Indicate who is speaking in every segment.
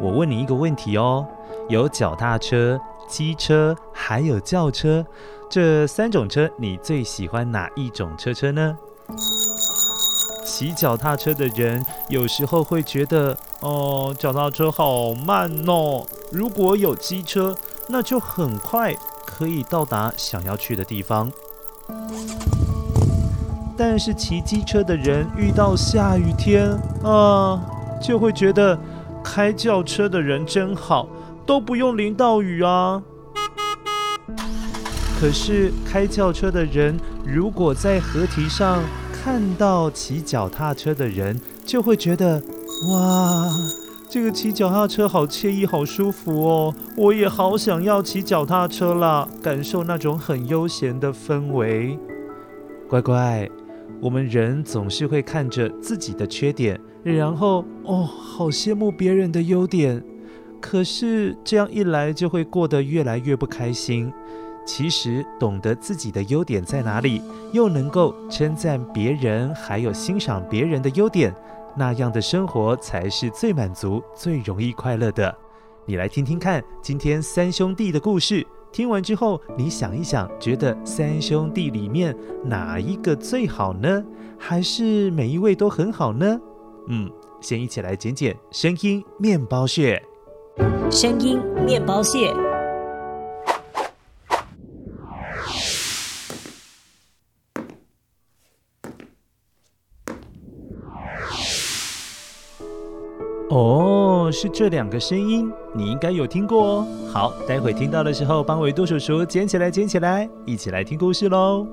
Speaker 1: 我问你一个问题哦：有脚踏车、机车，还有轿车，这三种车，你最喜欢哪一种车车呢？骑脚踏车的人有时候会觉得，哦，脚踏车好慢哦。如果有机车，那就很快可以到达想要去的地方。但是骑机车的人遇到下雨天啊，就会觉得开轿车的人真好，都不用淋到雨啊。可是开轿车的人如果在河堤上看到骑脚踏车的人，就会觉得哇，这个骑脚踏车好惬意、好舒服哦，我也好想要骑脚踏车啦，感受那种很悠闲的氛围。乖乖。我们人总是会看着自己的缺点，然后哦，好羡慕别人的优点。可是这样一来，就会过得越来越不开心。其实懂得自己的优点在哪里，又能够称赞别人，还有欣赏别人的优点，那样的生活才是最满足、最容易快乐的。你来听听看，今天三兄弟的故事。听完之后，你想一想，觉得三兄弟里面哪一个最好呢？还是每一位都很好呢？嗯，先一起来捡捡声音面包屑。
Speaker 2: 声音面包屑。
Speaker 1: 哦，是这两个声音，你应该有听过哦。好，待会听到的时候，帮维多叔叔捡起来，捡起来，一起来听故事喽。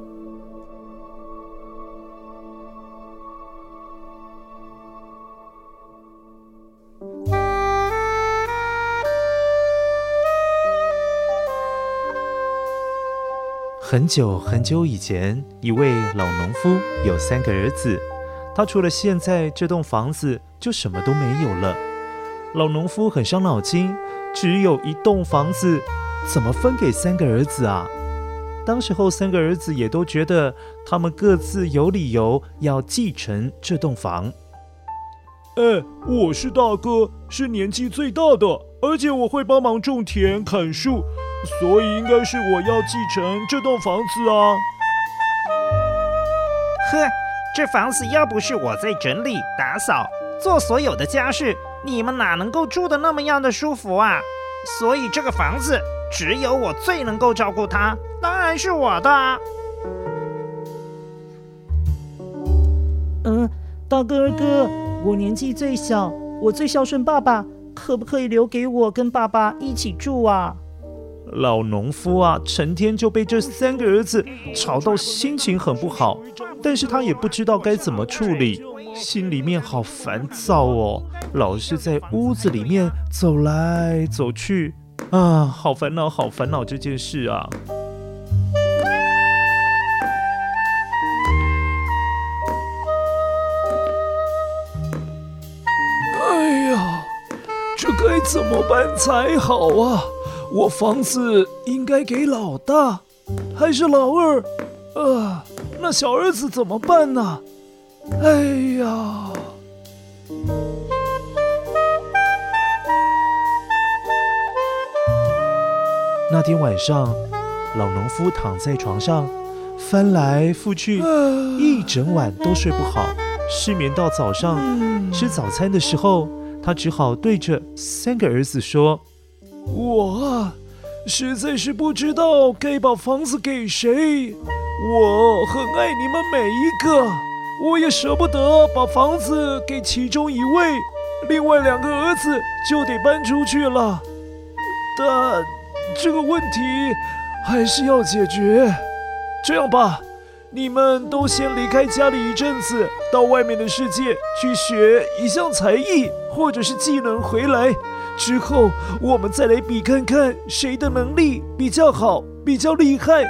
Speaker 1: 很久很久以前，一位老农夫有三个儿子。他除了现在这栋房子，就什么都没有了。老农夫很伤脑筋，只有一栋房子，怎么分给三个儿子啊？当时候三个儿子也都觉得，他们各自有理由要继承这栋房。
Speaker 3: 哎，我是大哥，是年纪最大的，而且我会帮忙种田、砍树，所以应该是我要继承这栋房子啊。
Speaker 4: 呵。这房子要不是我在整理、打扫、做所有的家事，你们哪能够住的那么样的舒服啊？所以这个房子只有我最能够照顾它，当然是我的。
Speaker 2: 嗯，大哥二哥，我年纪最小，我最孝顺爸爸，可不可以留给我跟爸爸一起住啊？
Speaker 1: 老农夫啊，成天就被这三个儿子吵到心情很不好，但是他也不知道该怎么处理，心里面好烦躁哦，老是在屋子里面走来走去，啊，好烦恼，好烦恼这件事啊。
Speaker 3: 哎呀，这该怎么办才好啊？我房子应该给老大，还是老二？啊，那小儿子怎么办呢？哎呀！
Speaker 1: 那天晚上，老农夫躺在床上，翻来覆去，一整晚都睡不好，失眠到早上吃早餐的时候，他只好对着三个儿子说：“
Speaker 3: 我啊，实在是不知道该把房子给谁。我很爱你们每一个，我也舍不得把房子给其中一位，另外两个儿子就得搬出去了。但……”这个问题还是要解决。这样吧，你们都先离开家里一阵子，到外面的世界去学一项才艺或者是技能回来。之后我们再来比看看谁的能力比较好，比较厉害。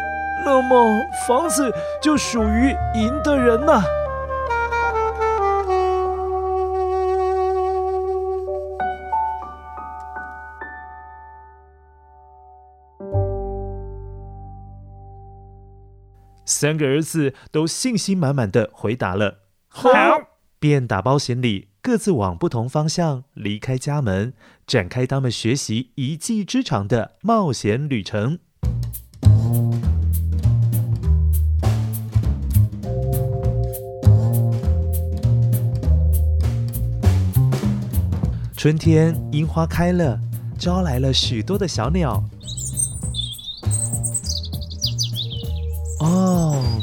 Speaker 3: 那么房子就属于赢的人呐。
Speaker 1: 三个儿子都信心满满的回答了“好”，便打包行李，各自往不同方向离开家门，展开他们学习一技之长的冒险旅程。春天，樱花开了，招来了许多的小鸟。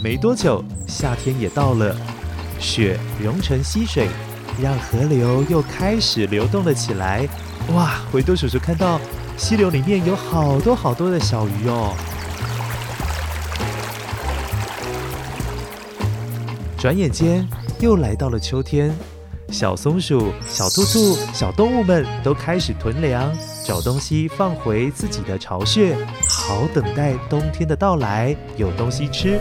Speaker 1: 没多久，夏天也到了，雪融成溪水，让河流又开始流动了起来。哇，维多叔叔看到溪流里面有好多好多的小鱼哦。转眼间又来到了秋天。小松鼠、小兔兔、小动物们都开始囤粮，找东西放回自己的巢穴，好等待冬天的到来，有东西吃。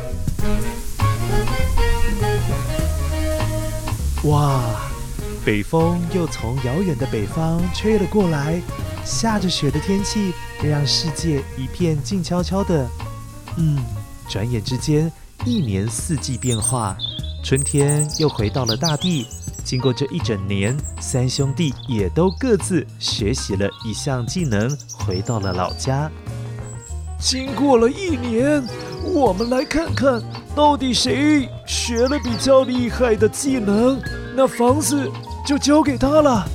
Speaker 1: 哇，北风又从遥远的北方吹了过来，下着雪的天气让世界一片静悄悄的。嗯，转眼之间，一年四季变化，春天又回到了大地。经过这一整年，三兄弟也都各自学习了一项技能，回到了老家。
Speaker 3: 经过了一年，我们来看看到底谁学了比较厉害的技能，那房子就交给他了。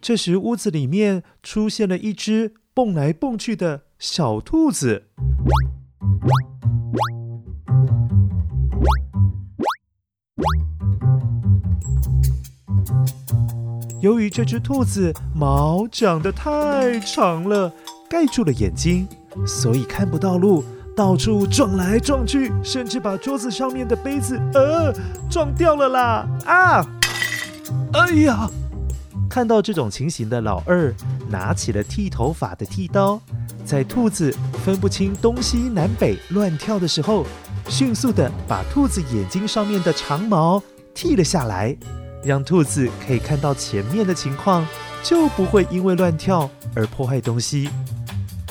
Speaker 1: 这时，屋子里面出现了一只蹦来蹦去的小兔子。由于这只兔子毛长得太长了，盖住了眼睛，所以看不到路，到处撞来撞去，甚至把桌子上面的杯子呃撞掉了啦！啊！哎呀！看到这种情形的老二拿起了剃头发的剃刀，在兔子分不清东西南北乱跳的时候，迅速地把兔子眼睛上面的长毛剃了下来。让兔子可以看到前面的情况，就不会因为乱跳而破坏东西。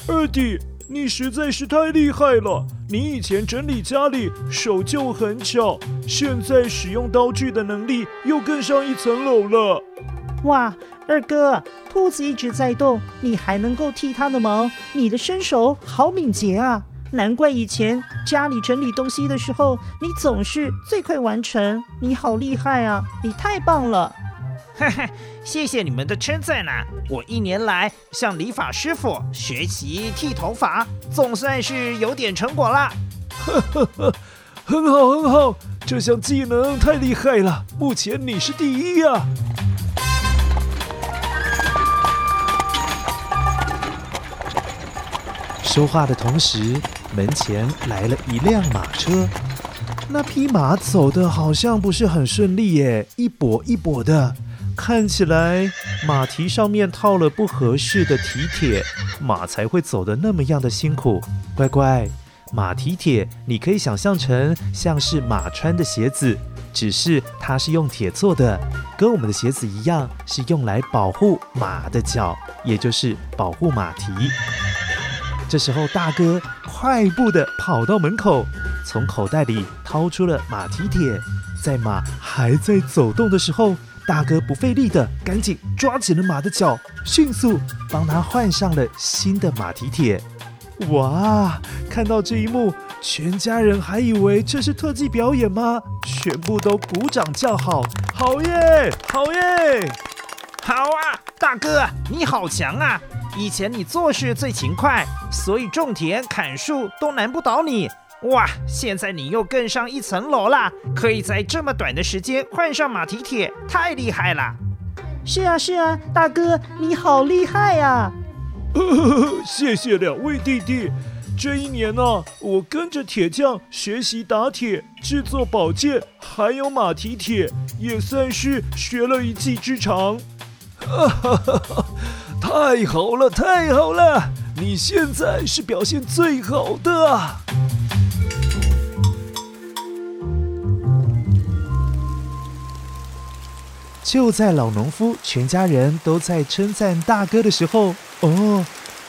Speaker 3: 二弟，你实在是太厉害了！你以前整理家里手就很巧，现在使用刀具的能力又更上一层楼了。
Speaker 2: 哇，二哥，兔子一直在动，你还能够剃它的毛，你的身手好敏捷啊！难怪以前家里整理东西的时候，你总是最快完成。你好厉害啊！你太棒了！
Speaker 4: 哈哈，谢谢你们的称赞呐！我一年来向理发师傅学习剃头发，总算是有点成果啦。
Speaker 3: 呵呵呵，很好很好，这项技能太厉害了，目前你是第一呀！
Speaker 1: 说话的同时。门前来了一辆马车，那匹马走的好像不是很顺利耶，一跛一跛的，看起来马蹄上面套了不合适的蹄铁，马才会走得那么样的辛苦。乖乖，马蹄铁你可以想象成像是马穿的鞋子，只是它是用铁做的，跟我们的鞋子一样，是用来保护马的脚，也就是保护马蹄。这时候，大哥快步地跑到门口，从口袋里掏出了马蹄铁，在马还在走动的时候，大哥不费力地赶紧抓紧了马的脚，迅速帮他换上了新的马蹄铁。哇！看到这一幕，全家人还以为这是特技表演吗？全部都鼓掌叫好，好耶，好耶！
Speaker 4: 好啊，大哥，你好强啊！以前你做事最勤快，所以种田、砍树都难不倒你。哇，现在你又更上一层楼啦，可以在这么短的时间换上马蹄铁，太厉害了！
Speaker 2: 是啊，是啊，大哥，你好厉害呀！
Speaker 3: 谢谢两位弟弟。这一年呢、啊，我跟着铁匠学习打铁、制作宝剑，还有马蹄铁，也算是学了一技之长。哈哈哈！太好了，太好了！你现在是表现最好的啊！
Speaker 1: 就在老农夫全家人都在称赞大哥的时候，哦，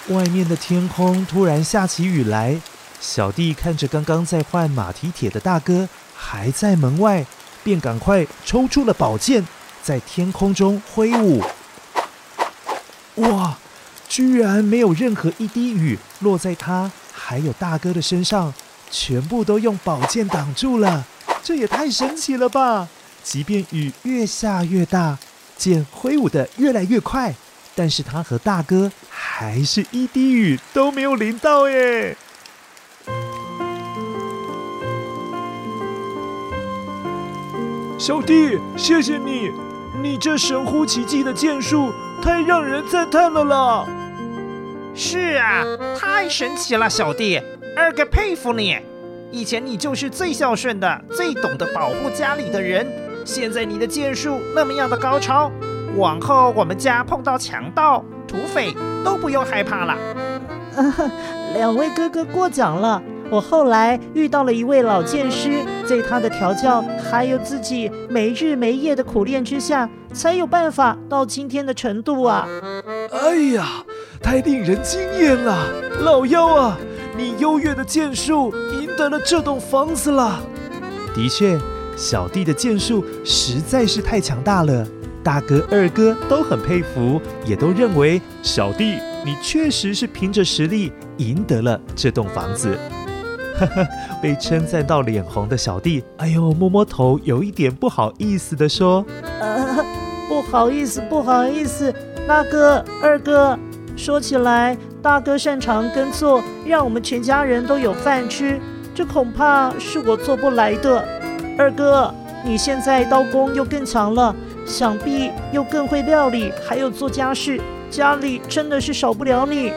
Speaker 1: 外面的天空突然下起雨来。小弟看着刚刚在换马蹄铁的大哥还在门外，便赶快抽出了宝剑，在天空中挥舞。哇！居然没有任何一滴雨落在他还有大哥的身上，全部都用宝剑挡住了。这也太神奇了吧！即便雨越下越大，剑挥舞得越来越快，但是他和大哥还是一滴雨都没有淋到耶。
Speaker 3: 小弟，谢谢你，你这神乎其技的剑术。太让人赞叹了啦！
Speaker 4: 是啊，太神奇了，小弟，二哥佩服你。以前你就是最孝顺的、最懂得保护家里的人，现在你的剑术那么样的高超，往后我们家碰到强盗、土匪都不用害怕了。
Speaker 2: 啊，两位哥哥过奖了。我后来遇到了一位老剑师，在他的调教还有自己没日没夜的苦练之下，才有办法到今天的程度啊！
Speaker 3: 哎呀，太令人惊艳了！老幺啊，你优越的剑术赢得了这栋房子了。
Speaker 1: 的确，小弟的剑术实在是太强大了，大哥、二哥都很佩服，也都认为小弟你确实是凭着实力赢得了这栋房子。被称赞到脸红的小弟，哎呦，摸摸头，有一点不好意思地
Speaker 2: 说：“，不好意思，不好意思，大哥、二哥，说起来，大哥擅长耕作，让我们全家人都有饭吃，这恐怕是我做不来的。二哥，你现在刀工又更强了，想必又更会料理，还有做家事，家里真的是少不了你。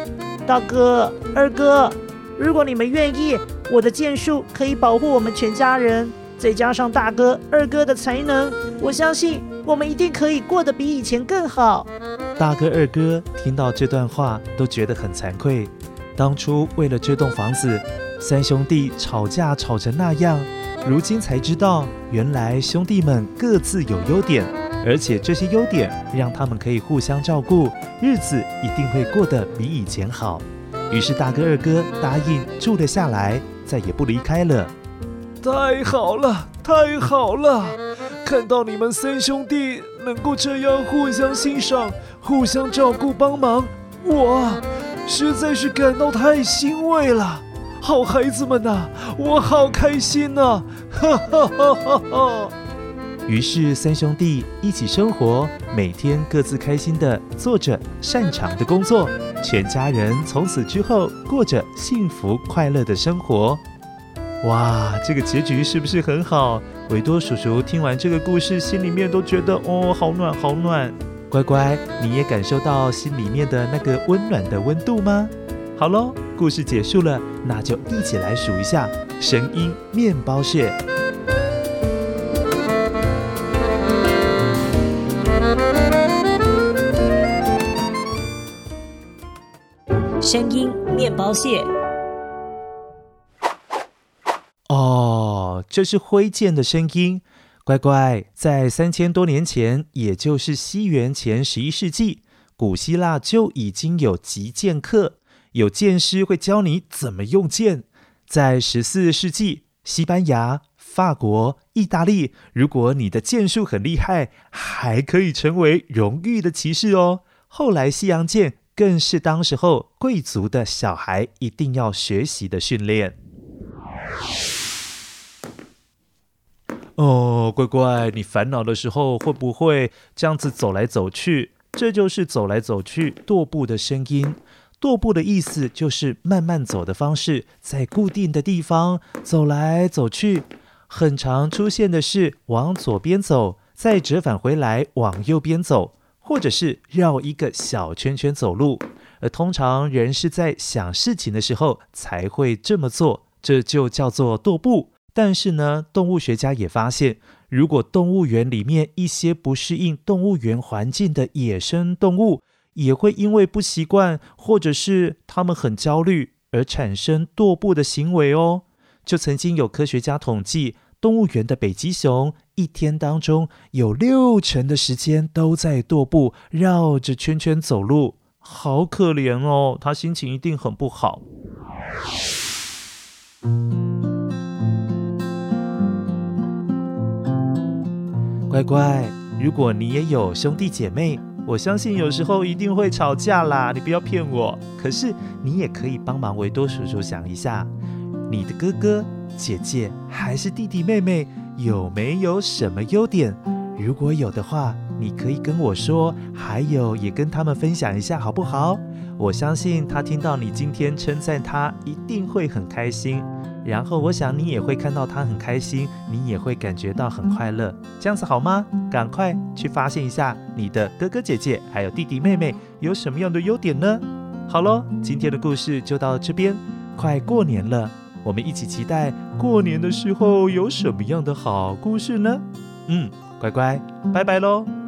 Speaker 2: 大哥、二哥，如果你们愿意。”我的剑术可以保护我们全家人，再加上大哥、二哥的才能，我相信我们一定可以过得比以前更好。
Speaker 1: 大哥、二哥听到这段话都觉得很惭愧，当初为了这栋房子，三兄弟吵架吵成那样，如今才知道，原来兄弟们各自有优点，而且这些优点让他们可以互相照顾，日子一定会过得比以前好。于是大哥、二哥答应住了下来。再也不离开了。
Speaker 3: 太好了，太好了！看到你们三兄弟能够这样互相欣赏、互相照顾、帮忙，我实在是感到太欣慰了。好孩子们呐，我好开心呐！哈哈哈哈哈！
Speaker 1: 于是三兄弟一起生活，每天各自开心地做着擅长的工作。全家人从此之后过着幸福快乐的生活。哇，这个结局是不是很好？维多叔叔听完这个故事，心里面都觉得哦，好暖，好暖。乖乖，你也感受到心里面的那个温暖的温度吗？好喽，故事结束了，那就一起来数一下声音面包屑。
Speaker 5: 声音面包屑。
Speaker 1: 哦，这是挥剑的声音。乖乖，在三千多年前，也就是西元前十一世纪，古希腊就已经有击剑课，有剑师会教你怎么用剑。在十四世纪，西班牙、法国、意大利，如果你的剑术很厉害，还可以成为荣誉的骑士哦。后来，西洋剑更是当时候贵族的小孩一定要学习的训练。哦，乖乖，你烦恼的时候会不会这样子走来走去？这就是走来走去踱步的声音。踱步的意思就是慢慢走的方式，在固定的地方走来走去。很常出现的是往左边走，再折返回来往右边走，或者是绕一个小圈圈走路。而通常人是在想事情的时候才会这么做，这就叫做踱步。但是呢，动物学家也发现，如果动物园里面一些不适应动物园环境的野生动物，也会因为不习惯，或者是他们很焦虑而产生踱步的行为哦。就曾经有科学家统计，动物园的北极熊一天当中有六成的时间都在踱步，绕着圈圈走路，好可怜哦，他心情一定很不好。乖乖，如果你也有兄弟姐妹，我相信有时候一定会吵架啦，你不要骗我。可是你也可以帮忙维多叔叔想一下，你的哥哥、姐姐还是弟弟妹妹有没有什么优点？如果有的话，你可以跟我说，还有也跟他们分享一下，好不好？我相信他听到你今天称赞他，一定会很开心。然后我想你也会看到他很开心，你也会感觉到很快乐，这样子好吗？赶快去发现一下你的哥哥姐姐还有弟弟妹妹有什么样的优点呢？好喽，今天的故事就到这边。快过年了，我们一起期待过年的时候有什么样的好故事呢？嗯，乖乖，拜拜喽。